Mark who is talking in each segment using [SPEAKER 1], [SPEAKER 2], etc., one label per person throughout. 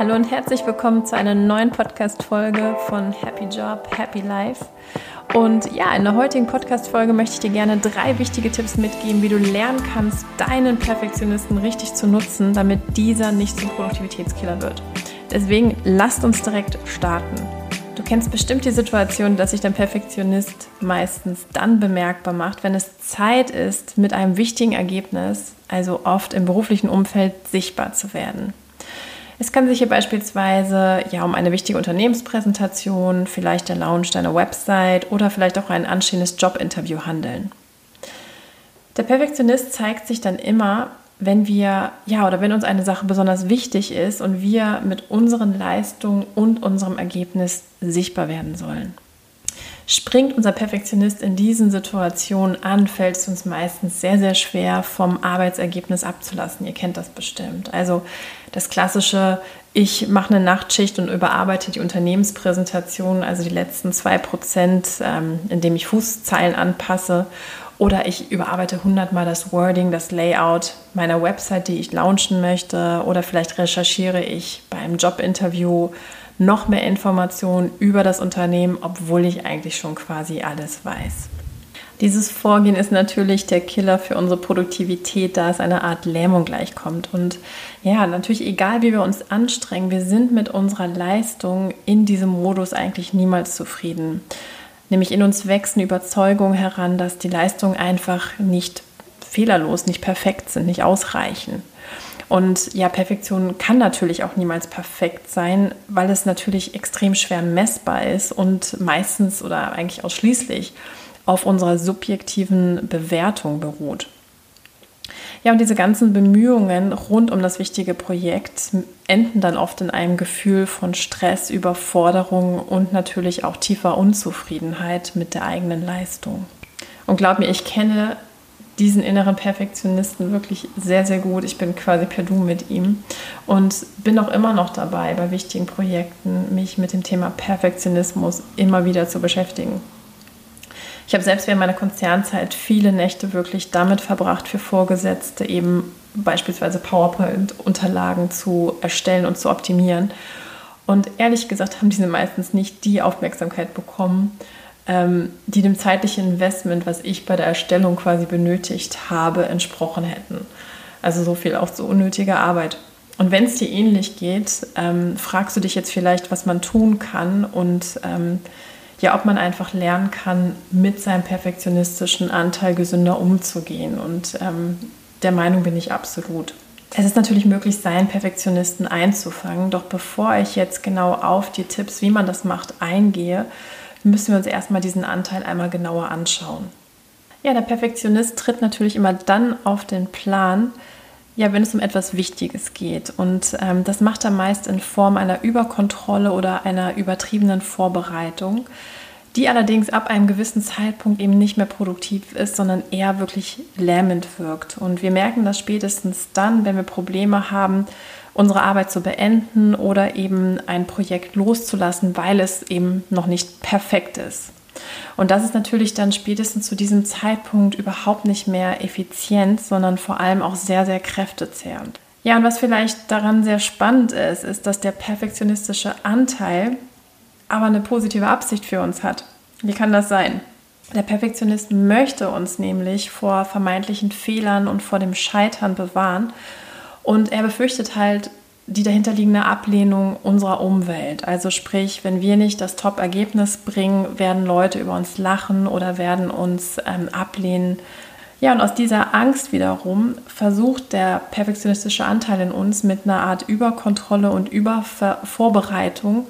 [SPEAKER 1] Hallo und herzlich willkommen zu einer neuen Podcast-Folge von Happy Job, Happy Life. Und ja, in der heutigen Podcast-Folge möchte ich dir gerne drei wichtige Tipps mitgeben, wie du lernen kannst, deinen Perfektionisten richtig zu nutzen, damit dieser nicht zum Produktivitätskiller wird. Deswegen lasst uns direkt starten. Du kennst bestimmt die Situation, dass sich dein Perfektionist meistens dann bemerkbar macht, wenn es Zeit ist, mit einem wichtigen Ergebnis, also oft im beruflichen Umfeld, sichtbar zu werden. Es kann sich hier beispielsweise ja um eine wichtige Unternehmenspräsentation, vielleicht der Launch deiner Website oder vielleicht auch ein anstehendes Jobinterview handeln. Der Perfektionist zeigt sich dann immer, wenn wir, ja, oder wenn uns eine Sache besonders wichtig ist und wir mit unseren Leistungen und unserem Ergebnis sichtbar werden sollen. Springt unser Perfektionist in diesen Situationen an, fällt es uns meistens sehr, sehr schwer, vom Arbeitsergebnis abzulassen. Ihr kennt das bestimmt. Also das klassische, ich mache eine Nachtschicht und überarbeite die Unternehmenspräsentation, also die letzten zwei Prozent, ähm, indem ich Fußzeilen anpasse. Oder ich überarbeite hundertmal das Wording, das Layout meiner Website, die ich launchen möchte. Oder vielleicht recherchiere ich beim Jobinterview noch mehr Informationen über das Unternehmen, obwohl ich eigentlich schon quasi alles weiß. Dieses Vorgehen ist natürlich der Killer für unsere Produktivität, da es eine Art Lähmung gleichkommt. Und ja, natürlich egal, wie wir uns anstrengen, wir sind mit unserer Leistung in diesem Modus eigentlich niemals zufrieden. Nämlich in uns wächst eine Überzeugung heran, dass die Leistungen einfach nicht fehlerlos, nicht perfekt sind, nicht ausreichen. Und ja, Perfektion kann natürlich auch niemals perfekt sein, weil es natürlich extrem schwer messbar ist und meistens oder eigentlich ausschließlich auf unserer subjektiven Bewertung beruht. Ja, und diese ganzen Bemühungen rund um das wichtige Projekt enden dann oft in einem Gefühl von Stress, Überforderung und natürlich auch tiefer Unzufriedenheit mit der eigenen Leistung. Und glaub mir, ich kenne diesen inneren Perfektionisten wirklich sehr, sehr gut. Ich bin quasi per Du mit ihm und bin auch immer noch dabei, bei wichtigen Projekten mich mit dem Thema Perfektionismus immer wieder zu beschäftigen. Ich habe selbst während meiner Konzernzeit viele Nächte wirklich damit verbracht, für Vorgesetzte eben beispielsweise PowerPoint-Unterlagen zu erstellen und zu optimieren. Und ehrlich gesagt haben diese meistens nicht die Aufmerksamkeit bekommen, die dem zeitlichen Investment, was ich bei der Erstellung quasi benötigt habe, entsprochen hätten. Also so viel auch zu unnötiger Arbeit. Und wenn es dir ähnlich geht, ähm, fragst du dich jetzt vielleicht, was man tun kann und ähm, ja, ob man einfach lernen kann, mit seinem perfektionistischen Anteil gesünder umzugehen. Und ähm, der Meinung bin ich absolut. Es ist natürlich möglich, seinen Perfektionisten einzufangen, doch bevor ich jetzt genau auf die Tipps, wie man das macht, eingehe, müssen wir uns erstmal diesen Anteil einmal genauer anschauen. Ja, der Perfektionist tritt natürlich immer dann auf den Plan, ja, wenn es um etwas Wichtiges geht. Und ähm, das macht er meist in Form einer Überkontrolle oder einer übertriebenen Vorbereitung, die allerdings ab einem gewissen Zeitpunkt eben nicht mehr produktiv ist, sondern eher wirklich lähmend wirkt. Und wir merken das spätestens dann, wenn wir Probleme haben, unsere Arbeit zu beenden oder eben ein Projekt loszulassen, weil es eben noch nicht perfekt ist. Und das ist natürlich dann spätestens zu diesem Zeitpunkt überhaupt nicht mehr effizient, sondern vor allem auch sehr, sehr kräftezehrend. Ja, und was vielleicht daran sehr spannend ist, ist, dass der perfektionistische Anteil aber eine positive Absicht für uns hat. Wie kann das sein? Der Perfektionist möchte uns nämlich vor vermeintlichen Fehlern und vor dem Scheitern bewahren und er befürchtet halt die dahinterliegende Ablehnung unserer Umwelt. Also sprich, wenn wir nicht das Top-Ergebnis bringen, werden Leute über uns lachen oder werden uns ähm, ablehnen. Ja, und aus dieser Angst wiederum versucht der perfektionistische Anteil in uns mit einer Art Überkontrolle und Übervorbereitung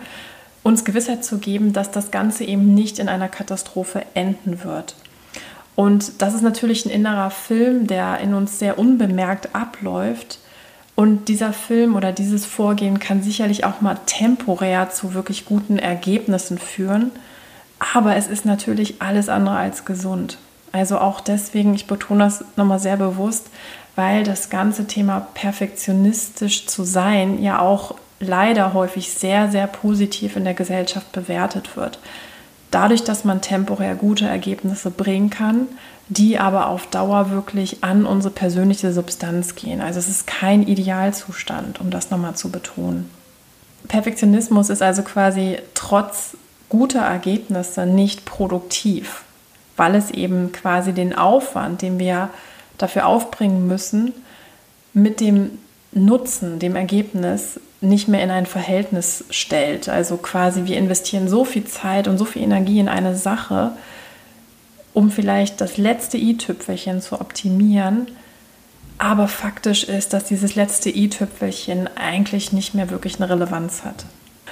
[SPEAKER 1] uns Gewissheit zu geben, dass das Ganze eben nicht in einer Katastrophe enden wird. Und das ist natürlich ein innerer Film, der in uns sehr unbemerkt abläuft und dieser Film oder dieses Vorgehen kann sicherlich auch mal temporär zu wirklich guten Ergebnissen führen. Aber es ist natürlich alles andere als gesund. Also auch deswegen, ich betone das nochmal sehr bewusst, weil das ganze Thema perfektionistisch zu sein ja auch leider häufig sehr, sehr positiv in der Gesellschaft bewertet wird. Dadurch, dass man temporär gute Ergebnisse bringen kann, die aber auf Dauer wirklich an unsere persönliche Substanz gehen. Also es ist kein Idealzustand, um das nochmal zu betonen. Perfektionismus ist also quasi trotz guter Ergebnisse nicht produktiv, weil es eben quasi den Aufwand, den wir dafür aufbringen müssen, mit dem Nutzen, dem Ergebnis nicht mehr in ein Verhältnis stellt. Also quasi wir investieren so viel Zeit und so viel Energie in eine Sache, um vielleicht das letzte i-Tüpfelchen zu optimieren. Aber faktisch ist, dass dieses letzte i-Tüpfelchen eigentlich nicht mehr wirklich eine Relevanz hat.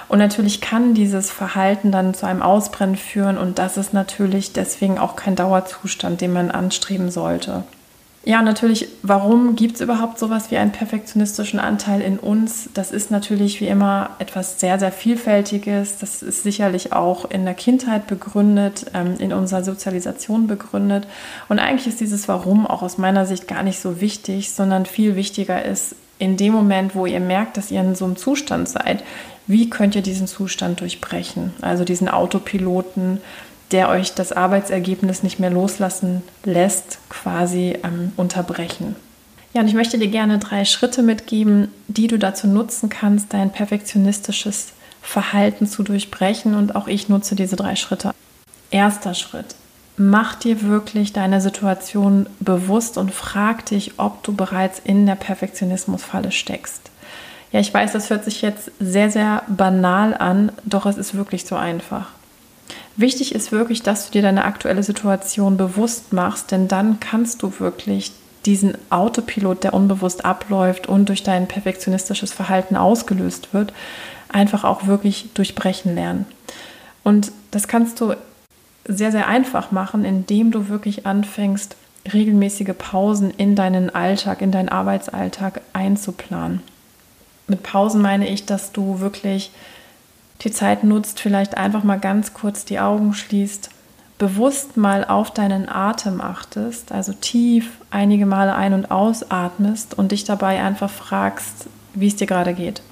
[SPEAKER 1] Und natürlich kann dieses Verhalten dann zu einem Ausbrennen führen und das ist natürlich deswegen auch kein Dauerzustand, den man anstreben sollte. Ja, natürlich, warum gibt es überhaupt sowas wie einen perfektionistischen Anteil in uns? Das ist natürlich wie immer etwas sehr, sehr Vielfältiges. Das ist sicherlich auch in der Kindheit begründet, ähm, in unserer Sozialisation begründet. Und eigentlich ist dieses Warum auch aus meiner Sicht gar nicht so wichtig, sondern viel wichtiger ist, in dem Moment, wo ihr merkt, dass ihr in so einem Zustand seid, wie könnt ihr diesen Zustand durchbrechen? Also diesen Autopiloten, der euch das Arbeitsergebnis nicht mehr loslassen lässt, quasi ähm, unterbrechen. Ja, und ich möchte dir gerne drei Schritte mitgeben, die du dazu nutzen kannst, dein perfektionistisches Verhalten zu durchbrechen. Und auch ich nutze diese drei Schritte. Erster Schritt. Mach dir wirklich deine Situation bewusst und frag dich, ob du bereits in der Perfektionismusfalle steckst. Ja, ich weiß, das hört sich jetzt sehr, sehr banal an, doch es ist wirklich so einfach. Wichtig ist wirklich, dass du dir deine aktuelle Situation bewusst machst, denn dann kannst du wirklich diesen Autopilot, der unbewusst abläuft und durch dein perfektionistisches Verhalten ausgelöst wird, einfach auch wirklich durchbrechen lernen. Und das kannst du sehr, sehr einfach machen, indem du wirklich anfängst, regelmäßige Pausen in deinen Alltag, in deinen Arbeitsalltag einzuplanen. Mit Pausen meine ich, dass du wirklich die Zeit nutzt, vielleicht einfach mal ganz kurz die Augen schließt, bewusst mal auf deinen Atem achtest, also tief einige Male ein- und ausatmest und dich dabei einfach fragst, wie es dir gerade geht.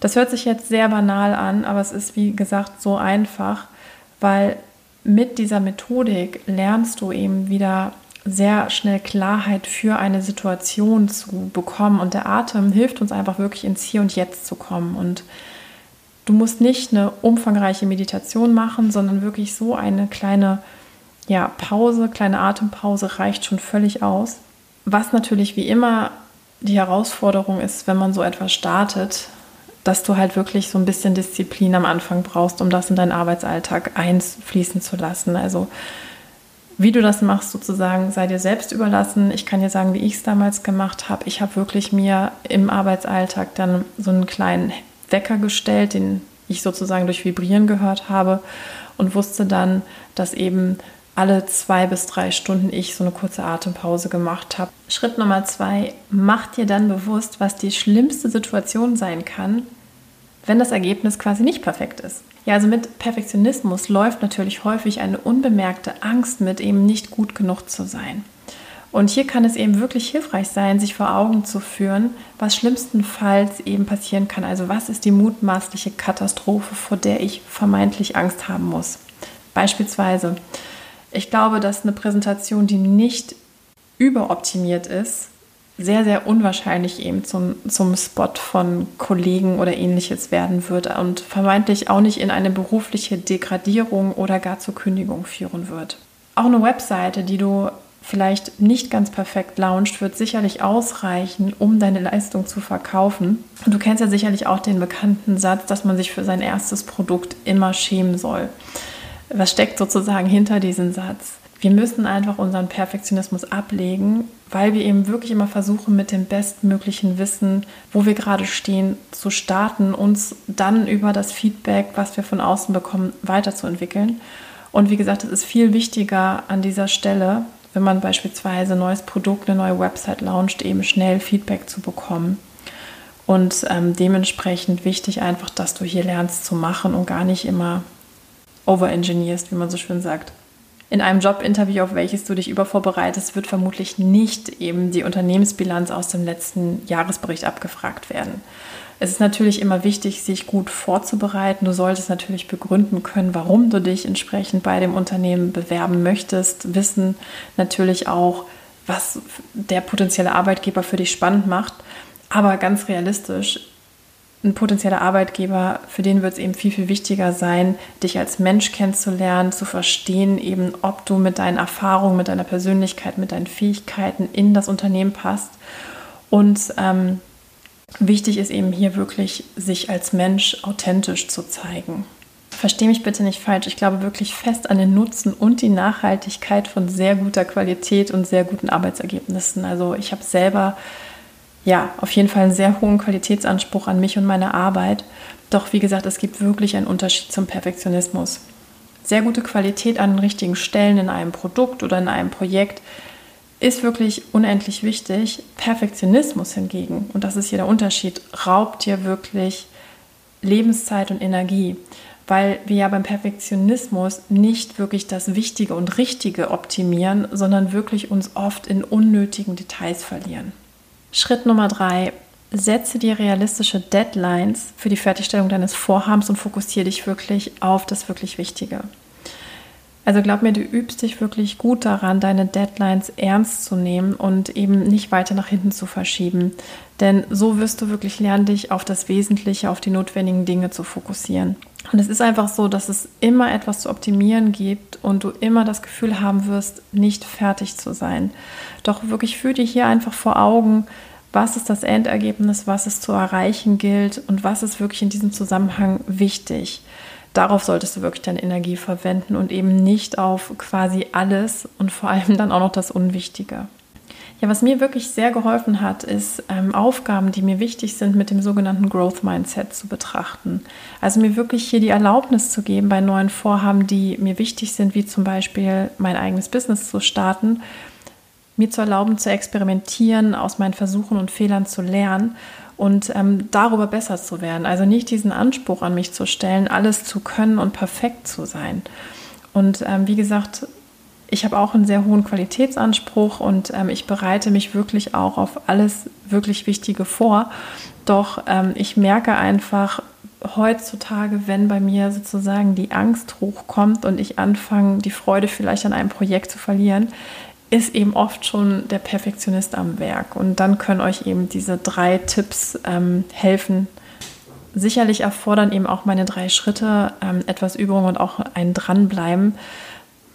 [SPEAKER 1] Das hört sich jetzt sehr banal an, aber es ist wie gesagt so einfach, weil mit dieser Methodik lernst du eben wieder sehr schnell Klarheit für eine Situation zu bekommen und der Atem hilft uns einfach wirklich ins Hier und Jetzt zu kommen und Du musst nicht eine umfangreiche Meditation machen, sondern wirklich so eine kleine ja, Pause, kleine Atempause reicht schon völlig aus. Was natürlich wie immer die Herausforderung ist, wenn man so etwas startet, dass du halt wirklich so ein bisschen Disziplin am Anfang brauchst, um das in deinen Arbeitsalltag einfließen zu lassen. Also wie du das machst, sozusagen, sei dir selbst überlassen. Ich kann dir sagen, wie ich es damals gemacht habe. Ich habe wirklich mir im Arbeitsalltag dann so einen kleinen Wecker gestellt, den ich sozusagen durch Vibrieren gehört habe und wusste dann, dass eben alle zwei bis drei Stunden ich so eine kurze Atempause gemacht habe. Schritt Nummer zwei, mach dir dann bewusst, was die schlimmste Situation sein kann, wenn das Ergebnis quasi nicht perfekt ist. Ja, also mit Perfektionismus läuft natürlich häufig eine unbemerkte Angst mit, eben nicht gut genug zu sein. Und hier kann es eben wirklich hilfreich sein, sich vor Augen zu führen, was schlimmstenfalls eben passieren kann. Also was ist die mutmaßliche Katastrophe, vor der ich vermeintlich Angst haben muss. Beispielsweise, ich glaube, dass eine Präsentation, die nicht überoptimiert ist, sehr, sehr unwahrscheinlich eben zum, zum Spot von Kollegen oder ähnliches werden wird und vermeintlich auch nicht in eine berufliche Degradierung oder gar zur Kündigung führen wird. Auch eine Webseite, die du vielleicht nicht ganz perfekt launcht, wird sicherlich ausreichen, um deine Leistung zu verkaufen. Und du kennst ja sicherlich auch den bekannten Satz, dass man sich für sein erstes Produkt immer schämen soll. Was steckt sozusagen hinter diesem Satz? Wir müssen einfach unseren Perfektionismus ablegen, weil wir eben wirklich immer versuchen, mit dem bestmöglichen Wissen, wo wir gerade stehen, zu starten, uns dann über das Feedback, was wir von außen bekommen, weiterzuentwickeln. Und wie gesagt, es ist viel wichtiger an dieser Stelle, wenn man beispielsweise ein neues Produkt, eine neue Website launcht, eben schnell Feedback zu bekommen. Und ähm, dementsprechend wichtig einfach, dass du hier lernst zu machen und gar nicht immer overengineerst, wie man so schön sagt. In einem Jobinterview, auf welches du dich übervorbereitest, wird vermutlich nicht eben die Unternehmensbilanz aus dem letzten Jahresbericht abgefragt werden. Es ist natürlich immer wichtig, sich gut vorzubereiten. Du solltest natürlich begründen können, warum du dich entsprechend bei dem Unternehmen bewerben möchtest. Wissen natürlich auch, was der potenzielle Arbeitgeber für dich spannend macht. Aber ganz realistisch, ein potenzieller Arbeitgeber, für den wird es eben viel, viel wichtiger sein, dich als Mensch kennenzulernen, zu verstehen, eben ob du mit deinen Erfahrungen, mit deiner Persönlichkeit, mit deinen Fähigkeiten in das Unternehmen passt. Und ähm, Wichtig ist eben hier wirklich, sich als Mensch authentisch zu zeigen. Verstehe mich bitte nicht falsch. Ich glaube wirklich fest an den Nutzen und die Nachhaltigkeit von sehr guter Qualität und sehr guten Arbeitsergebnissen. Also ich habe selber ja auf jeden Fall einen sehr hohen Qualitätsanspruch an mich und meine Arbeit. Doch wie gesagt, es gibt wirklich einen Unterschied zum Perfektionismus. Sehr gute Qualität an den richtigen Stellen in einem Produkt oder in einem Projekt ist wirklich unendlich wichtig. Perfektionismus hingegen, und das ist hier der Unterschied, raubt dir wirklich Lebenszeit und Energie, weil wir ja beim Perfektionismus nicht wirklich das Wichtige und Richtige optimieren, sondern wirklich uns oft in unnötigen Details verlieren. Schritt Nummer drei. Setze dir realistische Deadlines für die Fertigstellung deines Vorhabens und fokussiere dich wirklich auf das wirklich Wichtige. Also glaub mir, du übst dich wirklich gut daran, deine Deadlines ernst zu nehmen und eben nicht weiter nach hinten zu verschieben. Denn so wirst du wirklich lernen, dich auf das Wesentliche, auf die notwendigen Dinge zu fokussieren. Und es ist einfach so, dass es immer etwas zu optimieren gibt und du immer das Gefühl haben wirst, nicht fertig zu sein. Doch wirklich fühl dir hier einfach vor Augen, was ist das Endergebnis, was es zu erreichen gilt und was ist wirklich in diesem Zusammenhang wichtig darauf solltest du wirklich deine Energie verwenden und eben nicht auf quasi alles und vor allem dann auch noch das Unwichtige. Ja, was mir wirklich sehr geholfen hat, ist ähm, Aufgaben, die mir wichtig sind, mit dem sogenannten Growth Mindset zu betrachten. Also mir wirklich hier die Erlaubnis zu geben bei neuen Vorhaben, die mir wichtig sind, wie zum Beispiel mein eigenes Business zu starten, mir zu erlauben zu experimentieren, aus meinen Versuchen und Fehlern zu lernen und ähm, darüber besser zu werden. Also nicht diesen Anspruch an mich zu stellen, alles zu können und perfekt zu sein. Und ähm, wie gesagt, ich habe auch einen sehr hohen Qualitätsanspruch und ähm, ich bereite mich wirklich auch auf alles wirklich Wichtige vor. Doch ähm, ich merke einfach heutzutage, wenn bei mir sozusagen die Angst hochkommt und ich anfange, die Freude vielleicht an einem Projekt zu verlieren, ist eben oft schon der Perfektionist am Werk. Und dann können euch eben diese drei Tipps ähm, helfen. Sicherlich erfordern eben auch meine drei Schritte ähm, etwas Übung und auch ein Dranbleiben.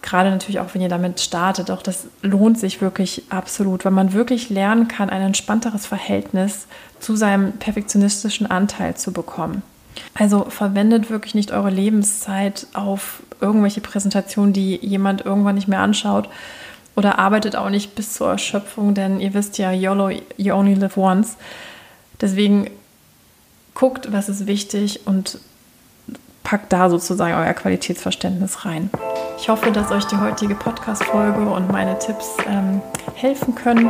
[SPEAKER 1] Gerade natürlich auch, wenn ihr damit startet. Auch das lohnt sich wirklich absolut, weil man wirklich lernen kann, ein entspannteres Verhältnis zu seinem perfektionistischen Anteil zu bekommen. Also verwendet wirklich nicht eure Lebenszeit auf irgendwelche Präsentationen, die jemand irgendwann nicht mehr anschaut, oder arbeitet auch nicht bis zur Erschöpfung, denn ihr wisst ja, YOLO, you only live once. Deswegen guckt, was ist wichtig und packt da sozusagen euer Qualitätsverständnis rein. Ich hoffe, dass euch die heutige Podcast-Folge und meine Tipps ähm, helfen können.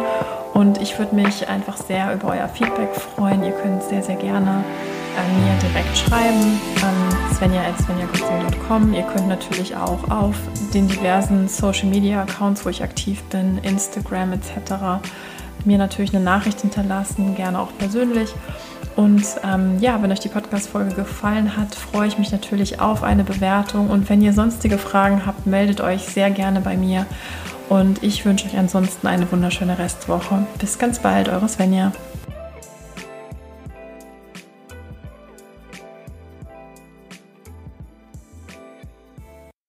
[SPEAKER 1] Und ich würde mich einfach sehr über euer Feedback freuen. Ihr könnt sehr, sehr gerne äh, mir direkt schreiben, an svenja.svenjakutzing.com. Ihr könnt natürlich auch auf den diversen Social Media Accounts, wo ich aktiv bin, Instagram etc., mir natürlich eine Nachricht hinterlassen, gerne auch persönlich. Und ähm, ja, wenn euch die Podcast-Folge gefallen hat, freue ich mich natürlich auf eine Bewertung. Und wenn ihr sonstige Fragen habt, meldet euch sehr gerne bei mir. Und ich wünsche euch ansonsten eine wunderschöne Restwoche. Bis ganz bald, eure Svenja.